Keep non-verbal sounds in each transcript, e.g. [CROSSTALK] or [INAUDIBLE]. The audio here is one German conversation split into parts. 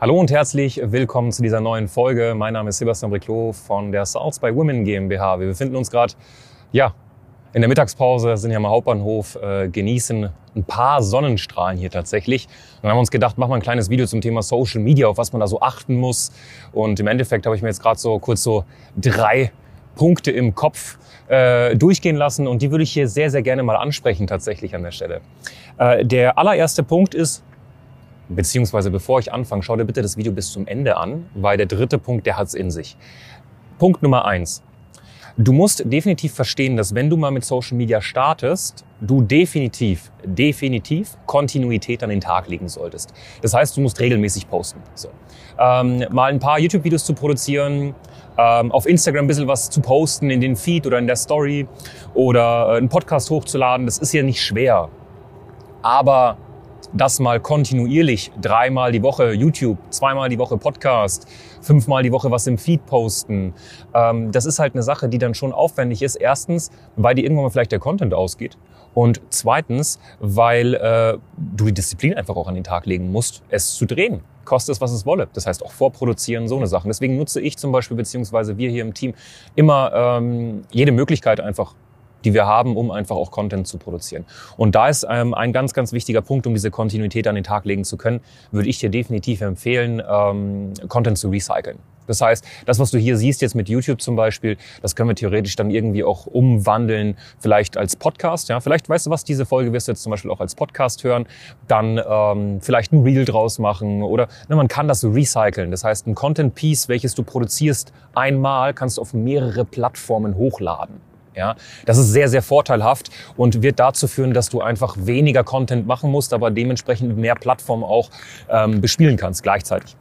Hallo und herzlich willkommen zu dieser neuen Folge. Mein Name ist Sebastian Briclot von der Salz by Women GmbH. Wir befinden uns gerade ja, in der Mittagspause, sind hier am Hauptbahnhof, äh, genießen ein paar Sonnenstrahlen hier tatsächlich. Und dann haben wir uns gedacht, machen wir ein kleines Video zum Thema Social Media, auf was man da so achten muss. Und im Endeffekt habe ich mir jetzt gerade so kurz so drei Punkte im Kopf äh, durchgehen lassen und die würde ich hier sehr, sehr gerne mal ansprechen tatsächlich an der Stelle. Äh, der allererste Punkt ist, Beziehungsweise bevor ich anfange, schau dir bitte das Video bis zum Ende an, weil der dritte Punkt, der hat's in sich. Punkt Nummer eins. Du musst definitiv verstehen, dass wenn du mal mit Social Media startest, du definitiv, definitiv Kontinuität an den Tag legen solltest. Das heißt, du musst regelmäßig posten. So. Ähm, mal ein paar YouTube-Videos zu produzieren, ähm, auf Instagram ein bisschen was zu posten in den Feed oder in der Story oder äh, einen Podcast hochzuladen, das ist ja nicht schwer. Aber das mal kontinuierlich dreimal die Woche YouTube, zweimal die Woche Podcast, fünfmal die Woche was im Feed posten. Ähm, das ist halt eine Sache, die dann schon aufwendig ist. Erstens, weil dir irgendwann mal vielleicht der Content ausgeht. Und zweitens, weil äh, du die Disziplin einfach auch an den Tag legen musst, es zu drehen. Kostet es, was es wolle. Das heißt auch vorproduzieren, so eine Sache. Deswegen nutze ich zum Beispiel, beziehungsweise wir hier im Team, immer ähm, jede Möglichkeit einfach die wir haben, um einfach auch Content zu produzieren. Und da ist ähm, ein ganz, ganz wichtiger Punkt, um diese Kontinuität an den Tag legen zu können, würde ich dir definitiv empfehlen, ähm, Content zu recyceln. Das heißt, das, was du hier siehst jetzt mit YouTube zum Beispiel, das können wir theoretisch dann irgendwie auch umwandeln, vielleicht als Podcast. Ja, vielleicht weißt du was, diese Folge wirst du jetzt zum Beispiel auch als Podcast hören, dann ähm, vielleicht ein Reel draus machen oder ne, man kann das recyceln. Das heißt, ein Content Piece, welches du produzierst, einmal kannst du auf mehrere Plattformen hochladen. Ja, das ist sehr, sehr vorteilhaft und wird dazu führen, dass du einfach weniger Content machen musst, aber dementsprechend mehr Plattformen auch ähm, bespielen kannst gleichzeitig.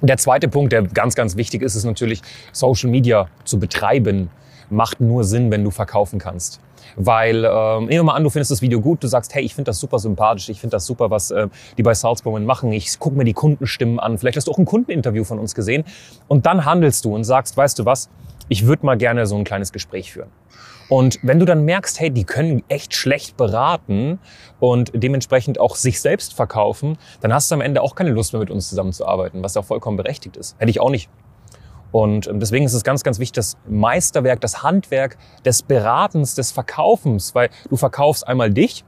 Der zweite Punkt, der ganz, ganz wichtig ist, ist natürlich Social Media zu betreiben, macht nur Sinn, wenn du verkaufen kannst. Weil, ähm, nehmen wir mal an, du findest das Video gut, du sagst, hey, ich finde das super sympathisch, ich finde das super, was äh, die bei Salzburg machen, ich gucke mir die Kundenstimmen an, vielleicht hast du auch ein Kundeninterview von uns gesehen und dann handelst du und sagst, weißt du was, ich würde mal gerne so ein kleines Gespräch führen. Und wenn du dann merkst, hey, die können echt schlecht beraten und dementsprechend auch sich selbst verkaufen, dann hast du am Ende auch keine Lust mehr mit uns zusammenzuarbeiten, was ja vollkommen berechtigt ist. Hätte ich auch nicht. Und ähm, deswegen ist es ganz, ganz wichtig, das Meisterwerk, das Handwerk des Beratens, des Verkaufens, weil du verkaufst einmal dich,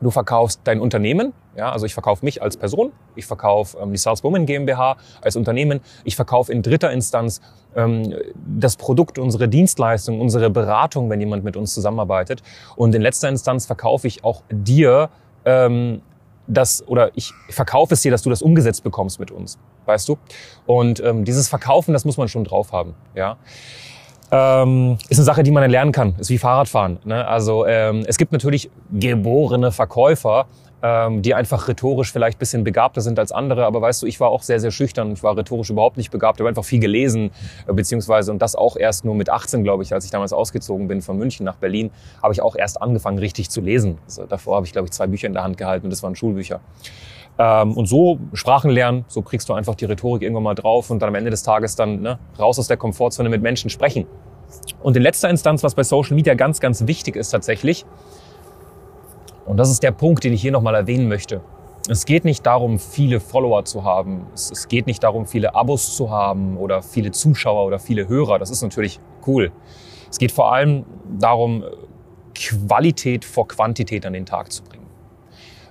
du verkaufst dein Unternehmen, ja, also ich verkaufe mich als Person, ich verkaufe ähm, die Saleswoman GmbH als Unternehmen, ich verkaufe in dritter Instanz ähm, das Produkt, unsere Dienstleistung, unsere Beratung, wenn jemand mit uns zusammenarbeitet. Und in letzter Instanz verkaufe ich auch dir ähm, das oder ich verkaufe es dir, dass du das umgesetzt bekommst mit uns, weißt du? Und ähm, dieses Verkaufen, das muss man schon drauf haben, ja. Ähm, ist eine Sache, die man lernen kann. Ist wie Fahrradfahren. Ne? Also ähm, es gibt natürlich geborene Verkäufer, ähm, die einfach rhetorisch vielleicht bisschen begabter sind als andere. Aber weißt du, ich war auch sehr, sehr schüchtern. Ich war rhetorisch überhaupt nicht begabt. Ich habe einfach viel gelesen, äh, beziehungsweise und das auch erst nur mit 18, glaube ich, als ich damals ausgezogen bin von München nach Berlin, habe ich auch erst angefangen, richtig zu lesen. Also davor habe ich, glaube ich, zwei Bücher in der Hand gehalten und das waren Schulbücher. Ähm, und so Sprachen lernen, so kriegst du einfach die Rhetorik irgendwann mal drauf und dann am Ende des Tages dann ne, raus aus der Komfortzone mit Menschen sprechen. Und in letzter Instanz, was bei Social Media ganz, ganz wichtig ist tatsächlich, und das ist der Punkt, den ich hier nochmal erwähnen möchte. Es geht nicht darum, viele Follower zu haben. Es geht nicht darum, viele Abos zu haben oder viele Zuschauer oder viele Hörer. Das ist natürlich cool. Es geht vor allem darum, Qualität vor Quantität an den Tag zu bringen.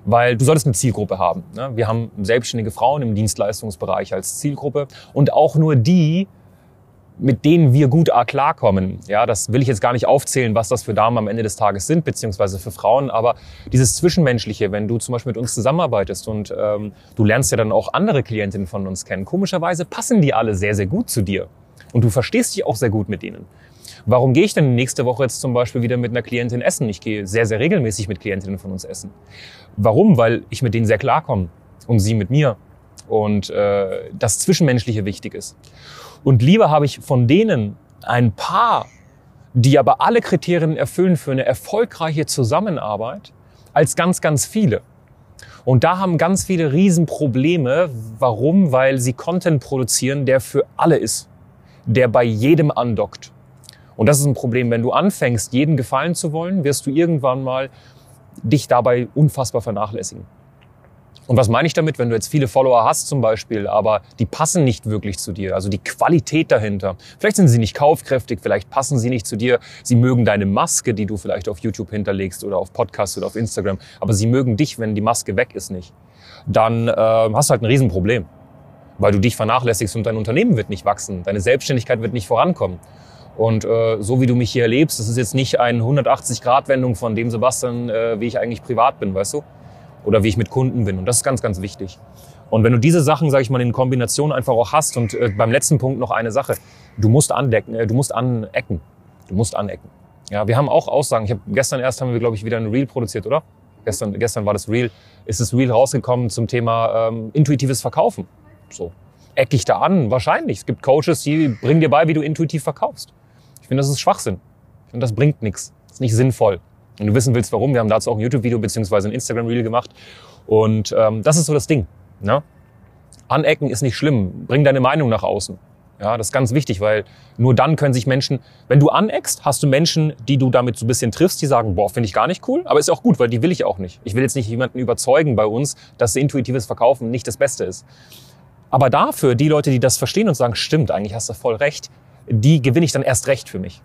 Weil du solltest eine Zielgruppe haben. Ne? Wir haben selbstständige Frauen im Dienstleistungsbereich als Zielgruppe und auch nur die, mit denen wir gut klarkommen. Ja, das will ich jetzt gar nicht aufzählen, was das für Damen am Ende des Tages sind, beziehungsweise für Frauen. Aber dieses Zwischenmenschliche, wenn du zum Beispiel mit uns zusammenarbeitest und ähm, du lernst ja dann auch andere Klientinnen von uns kennen, komischerweise passen die alle sehr, sehr gut zu dir. Und du verstehst dich auch sehr gut mit denen. Warum gehe ich denn nächste Woche jetzt zum Beispiel wieder mit einer Klientin essen? Ich gehe sehr, sehr regelmäßig mit Klientinnen von uns essen. Warum? Weil ich mit denen sehr klarkomme und sie mit mir und äh, das Zwischenmenschliche wichtig ist. Und lieber habe ich von denen ein paar die aber alle Kriterien erfüllen für eine erfolgreiche Zusammenarbeit als ganz, ganz viele. Und da haben ganz viele Riesenprobleme. Warum? Weil sie Content produzieren, der für alle ist, der bei jedem andockt. Und das ist ein Problem. Wenn du anfängst, jedem gefallen zu wollen, wirst du irgendwann mal dich dabei unfassbar vernachlässigen. Und was meine ich damit, wenn du jetzt viele Follower hast zum Beispiel, aber die passen nicht wirklich zu dir, also die Qualität dahinter. Vielleicht sind sie nicht kaufkräftig, vielleicht passen sie nicht zu dir, sie mögen deine Maske, die du vielleicht auf YouTube hinterlegst oder auf Podcast oder auf Instagram, aber sie mögen dich, wenn die Maske weg ist, nicht. Dann äh, hast du halt ein Riesenproblem, weil du dich vernachlässigst und dein Unternehmen wird nicht wachsen, deine Selbstständigkeit wird nicht vorankommen. Und äh, so wie du mich hier erlebst, das ist jetzt nicht eine 180-Grad-Wendung von dem Sebastian, äh, wie ich eigentlich privat bin, weißt du? Oder wie ich mit Kunden bin. Und das ist ganz, ganz wichtig. Und wenn du diese Sachen, sage ich mal, in Kombination einfach auch hast und äh, beim letzten Punkt noch eine Sache, du musst andecken, äh, du musst anecken, du musst anecken. Ja, wir haben auch Aussagen. Ich habe gestern erst haben wir glaube ich wieder ein Reel produziert, oder? Gestern, gestern war das Reel, ist das Reel rausgekommen zum Thema ähm, intuitives Verkaufen. So eck ich da an? Wahrscheinlich. Es gibt Coaches, die bringen dir bei, wie du intuitiv verkaufst. Ich finde, das ist Schwachsinn. Ich finde, das bringt nichts. Ist nicht sinnvoll und du wissen willst, warum, wir haben dazu auch ein YouTube-Video beziehungsweise ein Instagram-Reel gemacht. Und ähm, das ist so das Ding. Ne? Anecken ist nicht schlimm. Bring deine Meinung nach außen. Ja, das ist ganz wichtig, weil nur dann können sich Menschen, wenn du aneckst, hast du Menschen, die du damit so ein bisschen triffst, die sagen, boah, finde ich gar nicht cool, aber ist auch gut, weil die will ich auch nicht. Ich will jetzt nicht jemanden überzeugen bei uns, dass intuitives Verkaufen nicht das Beste ist. Aber dafür, die Leute, die das verstehen und sagen, stimmt, eigentlich hast du voll recht, die gewinne ich dann erst recht für mich.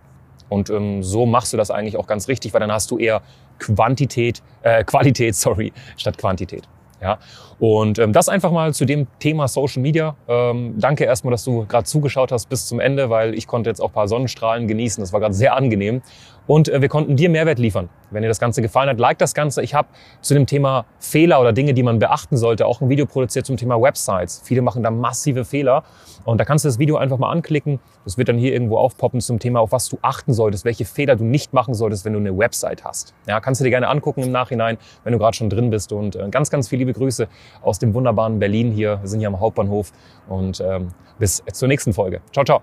Und ähm, so machst du das eigentlich auch ganz richtig, weil dann hast du eher Quantität, äh, Qualität, [LAUGHS] sorry, statt Quantität. Ja, und ähm, das einfach mal zu dem Thema Social Media. Ähm, danke erstmal, dass du gerade zugeschaut hast bis zum Ende, weil ich konnte jetzt auch paar Sonnenstrahlen genießen. Das war gerade sehr angenehm. Und äh, wir konnten dir Mehrwert liefern. Wenn dir das Ganze gefallen hat, like das Ganze. Ich habe zu dem Thema Fehler oder Dinge, die man beachten sollte, auch ein Video produziert zum Thema Websites. Viele machen da massive Fehler. Und da kannst du das Video einfach mal anklicken. Das wird dann hier irgendwo aufpoppen zum Thema, auf was du achten solltest, welche Fehler du nicht machen solltest, wenn du eine Website hast. Ja, kannst du dir gerne angucken im Nachhinein, wenn du gerade schon drin bist. Und äh, ganz, ganz viele liebe Grüße aus dem wunderbaren Berlin hier. Wir sind hier am Hauptbahnhof. Und ähm, bis zur nächsten Folge. Ciao, ciao.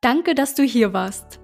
Danke, dass du hier warst.